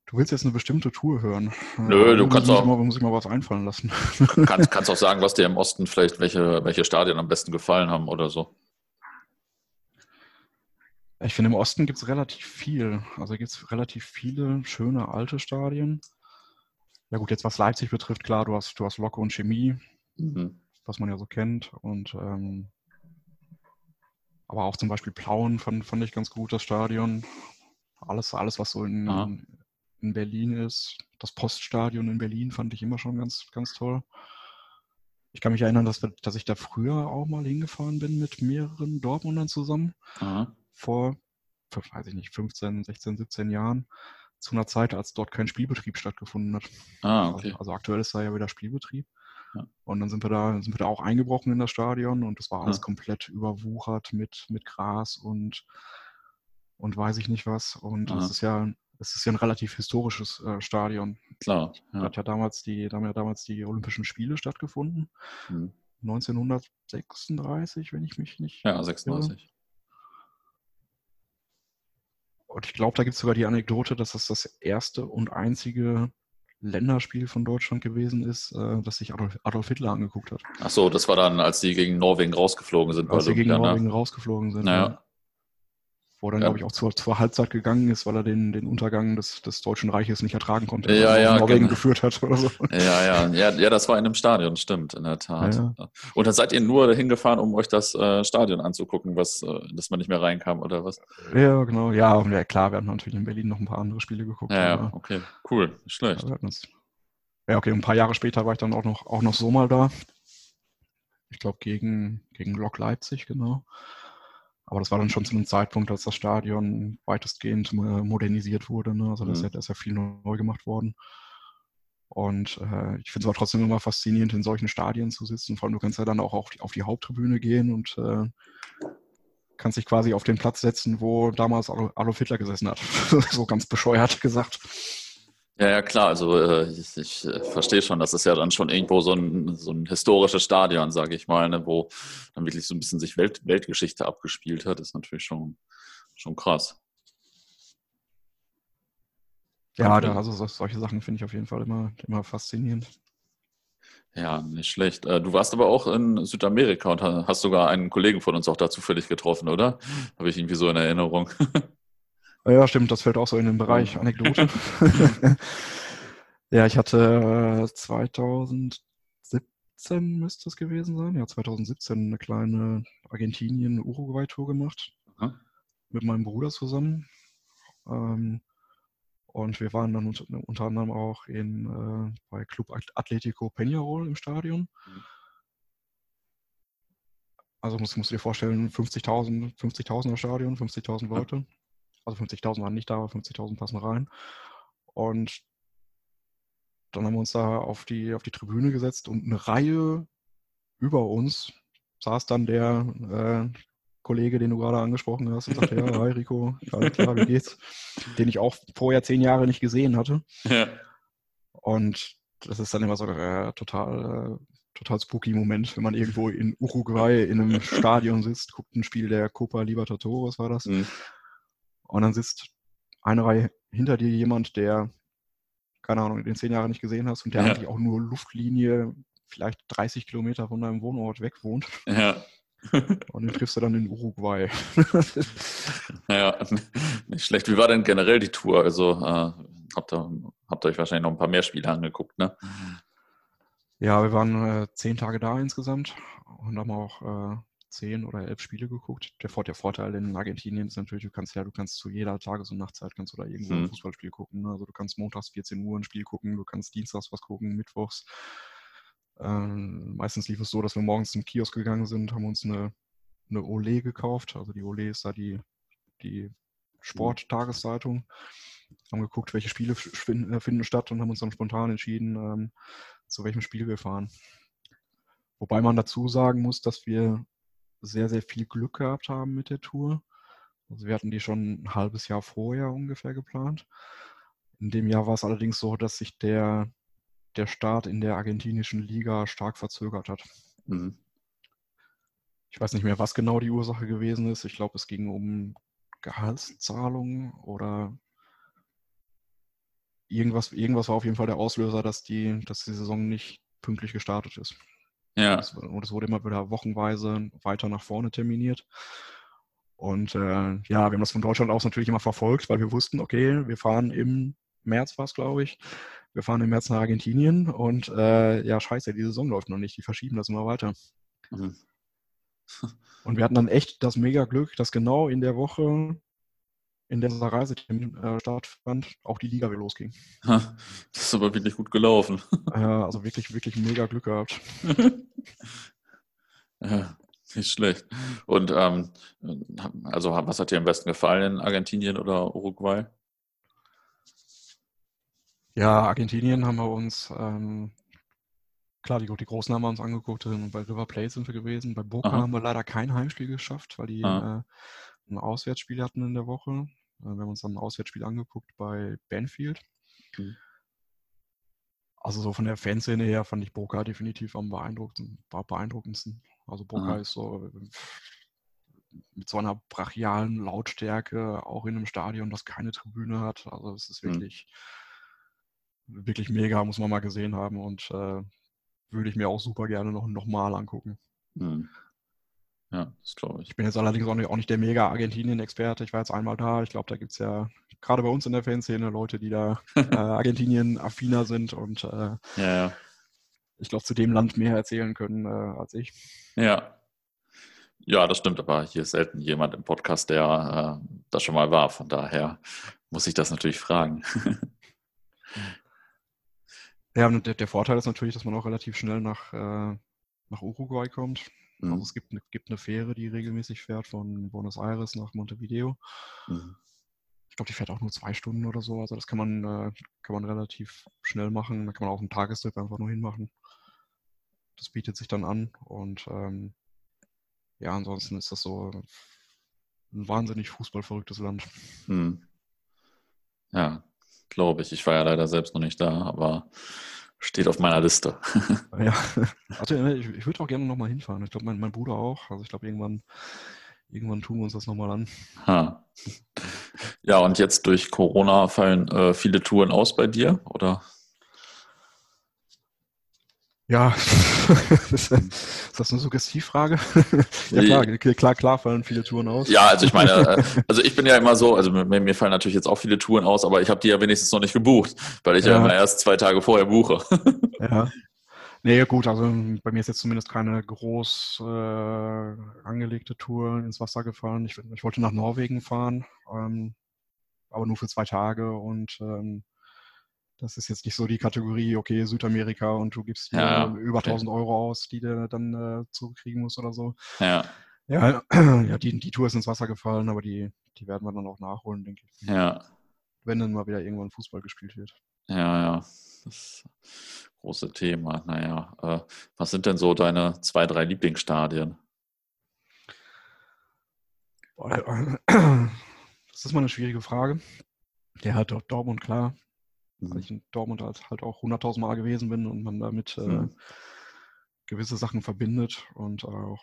Du willst jetzt eine bestimmte Tour hören. Nö, du kannst auch. Mal, muss ich mal was einfallen lassen. Kannst, kannst auch sagen, was dir im Osten vielleicht, welche, welche Stadien am besten gefallen haben oder so. Ich finde, im Osten gibt es relativ viel. Also gibt es relativ viele schöne alte Stadien. Ja gut, jetzt was Leipzig betrifft, klar, du hast, du hast Locke und Chemie, mhm. was man ja so kennt. Und ähm, aber auch zum Beispiel Plauen fand, fand ich ganz gut, das Stadion. Alles, alles, was so in, in Berlin ist. Das Poststadion in Berlin fand ich immer schon ganz, ganz toll. Ich kann mich erinnern, dass, wir, dass ich da früher auch mal hingefahren bin mit mehreren Dortmundern zusammen. Aha. Vor, weiß ich nicht, 15, 16, 17 Jahren. Zu einer Zeit, als dort kein Spielbetrieb stattgefunden hat. Ah, okay. Also, also aktuell ist da ja wieder Spielbetrieb. Ja. Und dann sind wir da, sind wir da auch eingebrochen in das Stadion und das war alles ja. komplett überwuchert mit, mit Gras und, und weiß ich nicht was. Und es ist ja es ist ja ein relativ historisches äh, Stadion. Klar. Ja. Da hat ja damals die, da haben ja damals die Olympischen Spiele stattgefunden. Hm. 1936, wenn ich mich nicht. Ja, 36. Irre. Und ich glaube, da gibt es sogar die Anekdote, dass das das erste und einzige Länderspiel von Deutschland gewesen ist, äh, das sich Adolf, Adolf, Hitler angeguckt hat. Ach so, das war dann, als sie gegen Norwegen rausgeflogen sind. Als sie gegen ne? Norwegen rausgeflogen sind. Naja. Ja wo er dann, ja. glaube ich, auch zur, zur Halbzeit gegangen ist, weil er den, den Untergang des, des Deutschen Reiches nicht ertragen konnte, ja, ja, Norwegen genau. geführt hat oder so. Ja, ja, ja, ja, das war in einem Stadion, stimmt, in der Tat. Ja. Und dann seid ihr nur hingefahren, um euch das äh, Stadion anzugucken, was, äh, dass man nicht mehr reinkam, oder was? Ja, genau, ja, und ja, klar, wir haben natürlich in Berlin noch ein paar andere Spiele geguckt. Ja, ja okay, cool, schlecht. Ja, okay, ein paar Jahre später war ich dann auch noch, auch noch so mal da. Ich glaube, gegen, gegen Lok Leipzig, genau. Aber das war dann schon zu einem Zeitpunkt, als das Stadion weitestgehend modernisiert wurde. Ne? Also da ist, mhm. ja, ist ja viel neu gemacht worden. Und äh, ich finde es aber trotzdem immer faszinierend, in solchen Stadien zu sitzen. Vor allem, du kannst ja dann auch auf die, auf die Haupttribüne gehen und äh, kannst dich quasi auf den Platz setzen, wo damals Adolf Hitler gesessen hat. so ganz bescheuert gesagt. Ja, ja, klar. Also äh, ich, ich äh, verstehe schon, das ist ja dann schon irgendwo so ein, so ein historisches Stadion, sage ich mal, ne, wo dann wirklich so ein bisschen sich Welt, Weltgeschichte abgespielt hat. Ist natürlich schon, schon krass. Ja, da, also solche Sachen finde ich auf jeden Fall immer, immer faszinierend. Ja, nicht schlecht. Äh, du warst aber auch in Südamerika und hast sogar einen Kollegen von uns auch da zufällig getroffen, oder? Habe ich irgendwie so in Erinnerung. Ja, stimmt, das fällt auch so in den Bereich Anekdote. ja, ich hatte 2017 äh, müsste es gewesen sein. Ja, 2017 eine kleine Argentinien-Uruguay-Tour gemacht. Aha. Mit meinem Bruder zusammen. Ähm, und wir waren dann unter, unter anderem auch in, äh, bei Club Atletico Peñarol im Stadion. Mhm. Also musst, musst du dir vorstellen, 50.000 50.000er Stadion, 50.000 Leute. Also 50.000 waren nicht da, aber 50.000 passen rein. Und dann haben wir uns da auf die, auf die Tribüne gesetzt und eine Reihe über uns saß dann der äh, Kollege, den du gerade angesprochen hast, und sagte, ja, hi Rico, alles klar, wie geht's? Den ich auch vorher zehn Jahre nicht gesehen hatte. Ja. Und das ist dann immer so äh, total, äh, total spooky Moment, wenn man irgendwo in Uruguay in einem Stadion sitzt, guckt ein Spiel der Copa Libertadores, war das. Mhm. Und dann sitzt eine Reihe hinter dir jemand, der, keine Ahnung, den zehn Jahre nicht gesehen hast und der ja. eigentlich auch nur Luftlinie vielleicht 30 Kilometer von deinem Wohnort weg wohnt. Ja. Und den triffst du dann in Uruguay. naja, nicht schlecht. Wie war denn generell die Tour? Also äh, habt, ihr, habt ihr euch wahrscheinlich noch ein paar mehr Spiele angeguckt, ne? Ja, wir waren äh, zehn Tage da insgesamt und haben auch äh, zehn oder elf Spiele geguckt. Der, der, Vorteil in Argentinien ist natürlich, du kannst ja, du kannst zu jeder Tages- und Nachtzeit kannst du da irgendwo mhm. ein Fußballspiel gucken. Ne? Also du kannst montags 14 Uhr ein Spiel gucken, du kannst dienstags was gucken, mittwochs ähm, meistens lief es so, dass wir morgens zum Kiosk gegangen sind, haben uns eine, eine Ole gekauft. Also die Ole ist da die, die Sporttageszeitung. Haben geguckt, welche Spiele äh, finden statt und haben uns dann spontan entschieden, ähm, zu welchem Spiel wir fahren. Wobei man dazu sagen muss, dass wir sehr, sehr viel Glück gehabt haben mit der Tour. Also wir hatten die schon ein halbes Jahr vorher ungefähr geplant. In dem Jahr war es allerdings so, dass sich der der Start in der argentinischen Liga stark verzögert hat. Mhm. Ich weiß nicht mehr, was genau die Ursache gewesen ist. Ich glaube, es ging um Gehaltszahlungen oder irgendwas, irgendwas war auf jeden Fall der Auslöser, dass die, dass die Saison nicht pünktlich gestartet ist. Ja. Und es wurde immer wieder wochenweise weiter nach vorne terminiert. Und äh, ja, wir haben das von Deutschland aus natürlich immer verfolgt, weil wir wussten, okay, wir fahren im März, war es, glaube ich, wir fahren im März nach Argentinien und äh, ja, scheiße, die Saison läuft noch nicht, die verschieben das immer weiter. Mhm. und wir hatten dann echt das mega Glück, dass genau in der Woche, in der Reisetermin äh, stattfand, auch die Liga wieder losging. das ist aber wirklich gut gelaufen. Ja, also wirklich, wirklich mega Glück gehabt. ja, nicht schlecht. Und ähm, also was hat dir am besten gefallen in Argentinien oder Uruguay? Ja, Argentinien haben wir uns, ähm, klar, die, die großen haben wir uns angeguckt. Bei River Plate sind wir gewesen. Bei Boca Aha. haben wir leider kein Heimspiel geschafft, weil die äh, ein Auswärtsspiel hatten in der Woche. Äh, wir haben uns dann ein Auswärtsspiel angeguckt bei Banfield. Mhm. Also so von der Fanszene her fand ich Boca definitiv am beeindruckendsten. Also Boca Aha. ist so mit so einer brachialen Lautstärke, auch in einem Stadion, das keine Tribüne hat. Also es ist mhm. wirklich, mhm wirklich mega, muss man mal gesehen haben und äh, würde ich mir auch super gerne noch, noch mal angucken. Mhm. Ja, das glaube ich. Ich bin jetzt allerdings auch nicht, auch nicht der mega Argentinien-Experte. Ich war jetzt einmal da. Ich glaube, da gibt es ja gerade bei uns in der Fanszene Leute, die da äh, Argentinien-affiner sind und äh, ja, ja. ich glaube, zu dem Land mehr erzählen können äh, als ich. Ja. Ja, das stimmt, aber hier ist selten jemand im Podcast, der äh, da schon mal war. Von daher muss ich das natürlich fragen. Ja, der, der, Vorteil ist natürlich, dass man auch relativ schnell nach, äh, nach Uruguay kommt. Mhm. Also es gibt eine, gibt eine Fähre, die regelmäßig fährt von Buenos Aires nach Montevideo. Mhm. Ich glaube, die fährt auch nur zwei Stunden oder so. Also das kann man, äh, kann man relativ schnell machen. Da kann man auch einen Tagestrip einfach nur hinmachen. Das bietet sich dann an. Und ähm, ja, ansonsten ist das so ein wahnsinnig fußballverrücktes Land. Mhm. Ja, glaube ich. Ich war ja leider selbst noch nicht da, aber steht auf meiner Liste. ja, also, ich, ich würde auch gerne nochmal hinfahren. Ich glaube, mein, mein Bruder auch. Also ich glaube, irgendwann, irgendwann tun wir uns das nochmal an. Ha. Ja, und jetzt durch Corona fallen äh, viele Touren aus bei dir, oder? Ja, ist, das eine Suggestivfrage? ja klar, klar, klar fallen viele Touren aus. Ja, also ich meine, äh, also ich bin ja immer so, also mir, mir fallen natürlich jetzt auch viele Touren aus, aber ich habe die ja wenigstens noch nicht gebucht, weil ich ja, ja immer erst zwei Tage vorher buche. ja. Nee, gut, also bei mir ist jetzt zumindest keine groß äh, angelegte Tour ins Wasser gefallen. Ich, ich wollte nach Norwegen fahren, ähm, aber nur für zwei Tage und ähm, das ist jetzt nicht so die Kategorie, okay, Südamerika und du gibst ja, über 1000 Euro aus, die du dann äh, zurückkriegen musst oder so. Ja. Ja, ja die, die Tour ist ins Wasser gefallen, aber die, die werden wir dann auch nachholen, denke ich. Ja. Wenn dann mal wieder irgendwann Fußball gespielt wird. Ja, ja. Das große Thema. Naja, äh, was sind denn so deine zwei, drei Lieblingsstadien? Das ist mal eine schwierige Frage. Der hat dort Dortmund klar mhm. weil ich in Dortmund halt, halt auch 100.000 Mal gewesen bin und man damit äh, mhm. gewisse Sachen verbindet und auch,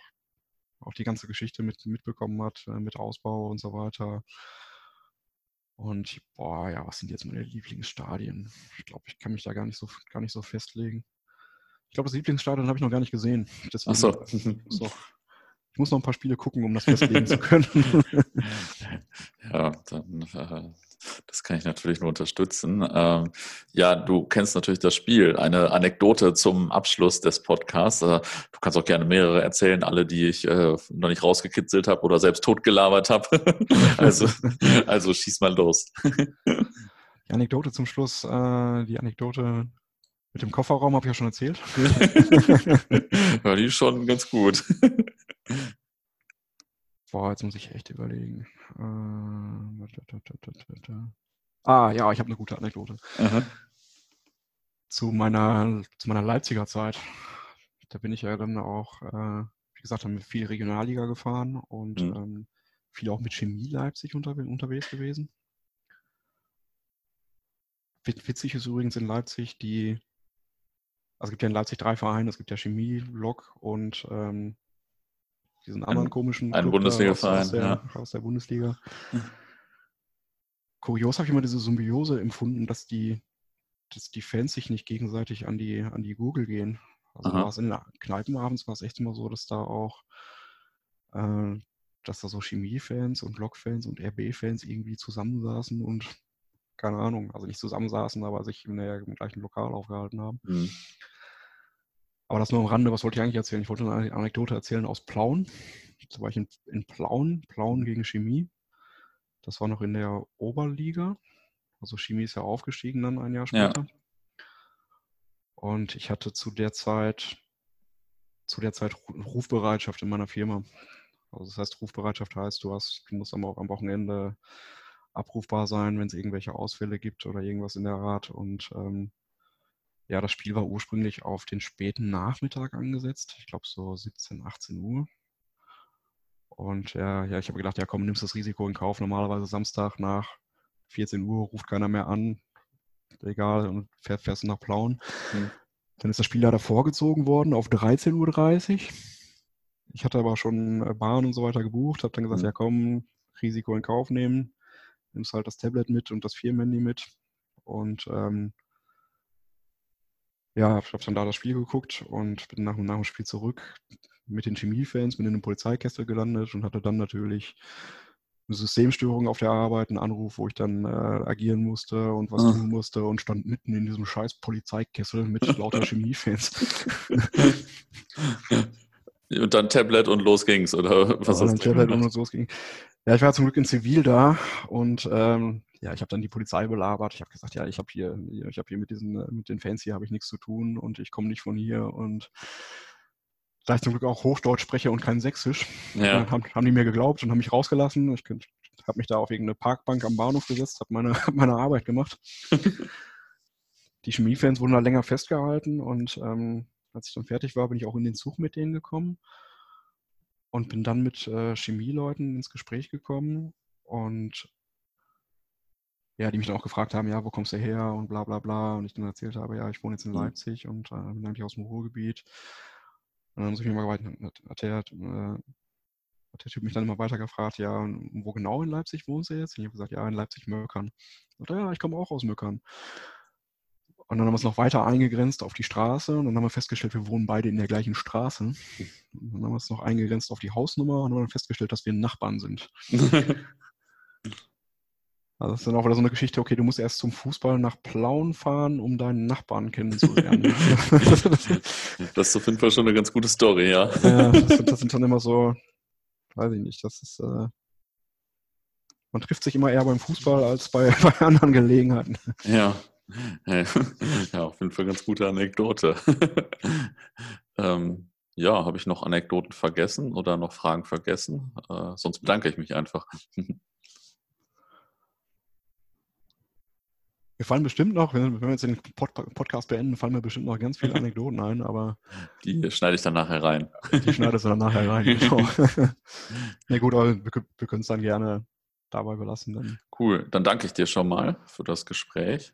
auch die ganze Geschichte mit, mitbekommen hat, äh, mit Ausbau und so weiter. Und boah, ja, was sind jetzt meine Lieblingsstadien? Ich glaube, ich kann mich da gar nicht so, gar nicht so festlegen. Ich glaube, das Lieblingsstadion habe ich noch gar nicht gesehen. Deswegen, Ach so. so. Ich muss noch ein paar Spiele gucken, um das festlegen zu können. ja, dann äh, das kann ich natürlich nur unterstützen. Ähm, ja, du kennst natürlich das Spiel. Eine Anekdote zum Abschluss des Podcasts. Äh, du kannst auch gerne mehrere erzählen, alle, die ich äh, noch nicht rausgekitzelt habe oder selbst totgelabert habe. also, also schieß mal los. Die Anekdote zum Schluss, äh, die Anekdote mit dem Kofferraum habe ich ja schon erzählt. ja, die ist schon ganz gut. Boah, jetzt muss ich echt überlegen. Äh, ah, ja, ich habe eine gute Anekdote. Zu meiner, zu meiner Leipziger Zeit. Da bin ich ja dann auch, äh, wie gesagt, haben viel Regionalliga gefahren und mhm. ähm, viel auch mit Chemie Leipzig unter, unterwegs gewesen. Witzig ist übrigens in Leipzig die, also es gibt ja in Leipzig drei Vereine, es gibt ja Chemie, Lok und ähm, diesen anderen ein, komischen ein Bundesliga-Verein aus, ja. aus, der Bundesliga. Hm. Kurios habe ich immer diese Symbiose empfunden, dass die, dass die Fans sich nicht gegenseitig an die, an die Google gehen. Also war es in den Kneipen abends war es echt immer so, dass da auch äh, dass da so Chemie-Fans und Lok-Fans und RB-Fans irgendwie zusammensaßen und keine Ahnung, also nicht zusammensaßen, aber sich in der, im gleichen Lokal aufgehalten haben. Mhm. Aber das nur am Rande, was wollte ich eigentlich erzählen? Ich wollte eine Anekdote erzählen aus Plauen. Da war ich in, in Plauen, Plauen gegen Chemie. Das war noch in der Oberliga. Also Chemie ist ja aufgestiegen dann ein Jahr später. Ja. Und ich hatte zu der Zeit, zu der Zeit Rufbereitschaft in meiner Firma. Also das heißt, Rufbereitschaft heißt, du hast, du musst am, am Wochenende abrufbar sein, wenn es irgendwelche Ausfälle gibt oder irgendwas in der Art. Und ähm, ja, das Spiel war ursprünglich auf den späten Nachmittag angesetzt. Ich glaube so 17, 18 Uhr. Und ja, ja ich habe gedacht, ja komm, nimmst das Risiko in Kauf. Normalerweise Samstag nach 14 Uhr ruft keiner mehr an. Egal, und fährst, fährst nach Plauen. Mhm. Dann ist das Spiel leider vorgezogen worden auf 13.30 Uhr. Ich hatte aber schon äh, Bahn und so weiter gebucht, habe dann gesagt, mhm. ja komm, Risiko in Kauf nehmen. Nimmst halt das Tablet mit und das Firmenhandy mit. Und ähm, ja, ich habe dann da das Spiel geguckt und bin nach, nach dem Spiel zurück mit den Chemiefans, bin in einem Polizeikessel gelandet und hatte dann natürlich eine Systemstörung auf der Arbeit, einen Anruf, wo ich dann äh, agieren musste und was ah. tun musste und stand mitten in diesem scheiß Polizeikessel mit lauter Chemiefans. und dann Tablet und los ging's, oder was ja, hast du Tablet und los ging. Ja, ich war zum Glück in Zivil da und ähm, ja, ich habe dann die Polizei belabert. Ich habe gesagt, ja, ich habe hier, ich habe hier mit diesen, äh, mit den Fans hier habe ich nichts zu tun und ich komme nicht von hier und da ich zum Glück auch Hochdeutsch spreche und kein Sächsisch, ja. haben, haben die mir geglaubt und haben mich rausgelassen. Ich habe mich da auf irgendeine Parkbank am Bahnhof gesetzt, habe meine, meine Arbeit gemacht. die Chemiefans wurden da länger festgehalten und ähm, als ich dann fertig war, bin ich auch in den Zug mit denen gekommen und bin dann mit äh, Chemieleuten ins Gespräch gekommen und ja, die mich dann auch gefragt haben, ja, wo kommst du her und bla bla bla. Und ich dann erzählt habe, ja, ich wohne jetzt in mhm. Leipzig und äh, bin eigentlich aus dem Ruhrgebiet. Und dann muss ich mir mal weiter, hat der, äh, hat der Typ mich dann immer weiter gefragt, ja, wo genau in Leipzig wohnst du jetzt? Und ich habe gesagt, ja, in Leipzig-Möckern. Und ja, ich komme auch aus Möckern. Und dann haben wir es noch weiter eingegrenzt auf die Straße und dann haben wir festgestellt, wir wohnen beide in der gleichen Straße. Und dann haben wir es noch eingegrenzt auf die Hausnummer und haben dann festgestellt, dass wir Nachbarn sind. Also das ist dann auch wieder so eine Geschichte, okay, du musst erst zum Fußball nach Plauen fahren, um deinen Nachbarn kennenzulernen. das ist auf jeden Fall schon eine ganz gute Story, ja. ja das, das sind dann immer so, weiß ich nicht, das ist, äh, man trifft sich immer eher beim Fußball als bei, bei anderen Gelegenheiten. Ja. Ja, auf jeden Fall ganz gute Anekdote. ähm, ja, habe ich noch Anekdoten vergessen oder noch Fragen vergessen? Äh, sonst bedanke ich mich einfach. Wir fallen bestimmt noch, wenn wir jetzt den Pod Podcast beenden, fallen mir bestimmt noch ganz viele Anekdoten ein, aber. Die schneide ich dann nachher rein. Die schneidest du dann nachher rein, genau. ja gut, aber wir, wir können es dann gerne dabei belassen. Dann. Cool, dann danke ich dir schon mal für das Gespräch.